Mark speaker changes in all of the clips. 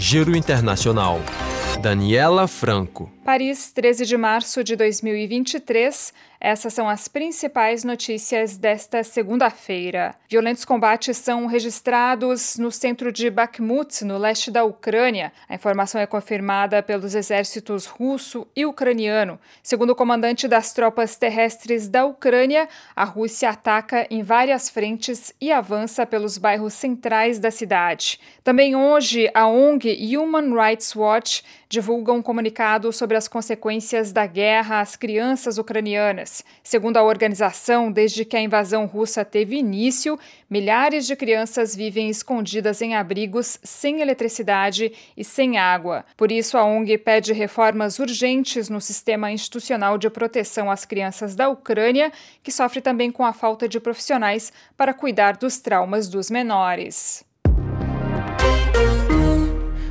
Speaker 1: Giro Internacional. Daniela Franco.
Speaker 2: Paris, 13 de março de 2023. Essas são as principais notícias desta segunda-feira. Violentos combates são registrados no centro de Bakhmut, no leste da Ucrânia. A informação é confirmada pelos exércitos russo e ucraniano. Segundo o comandante das tropas terrestres da Ucrânia, a Rússia ataca em várias frentes e avança pelos bairros centrais da cidade. Também hoje, a ONG Human Rights Watch divulga um comunicado sobre as consequências da guerra às crianças ucranianas. Segundo a organização, desde que a invasão russa teve início, milhares de crianças vivem escondidas em abrigos sem eletricidade e sem água. Por isso, a ONG pede reformas urgentes no sistema institucional de proteção às crianças da Ucrânia, que sofre também com a falta de profissionais para cuidar dos traumas dos menores.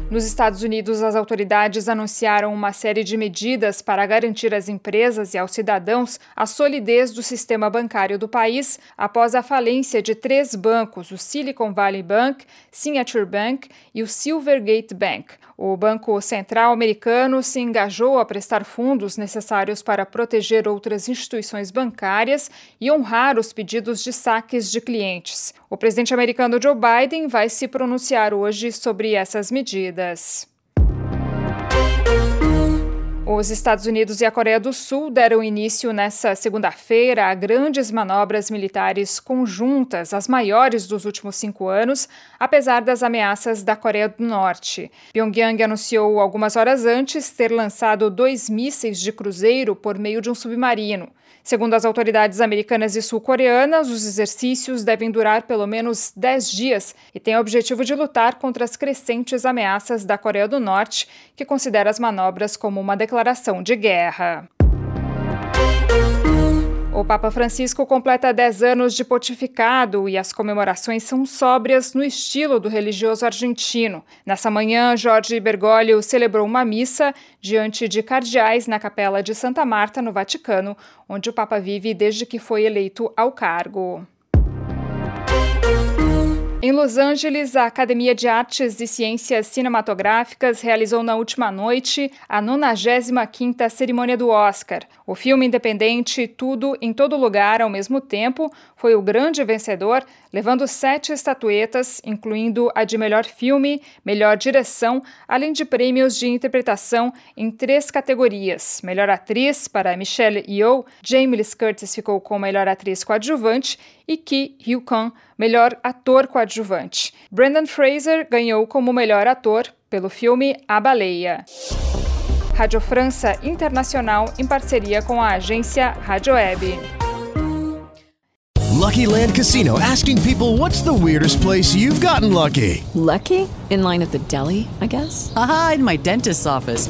Speaker 2: Nos Estados Unidos, as autoridades anunciaram uma série de medidas para garantir às empresas e aos cidadãos a solidez do sistema bancário do país após a falência de três bancos, o Silicon Valley Bank, Signature Bank e o Silvergate Bank. O Banco Central americano se engajou a prestar fundos necessários para proteger outras instituições bancárias e honrar os pedidos de saques de clientes. O presidente americano Joe Biden vai se pronunciar hoje sobre essas medidas. this. Os Estados Unidos e a Coreia do Sul deram início nesta segunda-feira a grandes manobras militares conjuntas, as maiores dos últimos cinco anos, apesar das ameaças da Coreia do Norte. Pyongyang anunciou algumas horas antes ter lançado dois mísseis de cruzeiro por meio de um submarino. Segundo as autoridades americanas e sul-coreanas, os exercícios devem durar pelo menos 10 dias e têm o objetivo de lutar contra as crescentes ameaças da Coreia do Norte, que considera as manobras como uma declaração de guerra. O Papa Francisco completa 10 anos de pontificado e as comemorações são sóbrias no estilo do religioso argentino. Nessa manhã, Jorge Bergoglio celebrou uma missa diante de cardeais na Capela de Santa Marta, no Vaticano, onde o Papa vive desde que foi eleito ao cargo. Em Los Angeles, a Academia de Artes e Ciências Cinematográficas realizou na última noite a 95ª cerimônia do Oscar. O filme independente Tudo em Todo Lugar ao mesmo tempo foi o grande vencedor, levando sete estatuetas, incluindo a de melhor filme, melhor direção, além de prêmios de interpretação em três categorias: melhor atriz para Michelle Yeoh, Jamie Lee Curtis ficou com melhor atriz coadjuvante e Ki Hyo Kwan, melhor ator coadjuvante. Brendan Fraser ganhou como melhor ator pelo filme A Baleia. Rádio França Internacional em parceria com a agência Rádio Web.
Speaker 3: Lucky Land Casino asking people what's the weirdest place you've gotten lucky?
Speaker 4: Lucky? In line at the deli, I guess?
Speaker 5: Aha, in my dentist's office.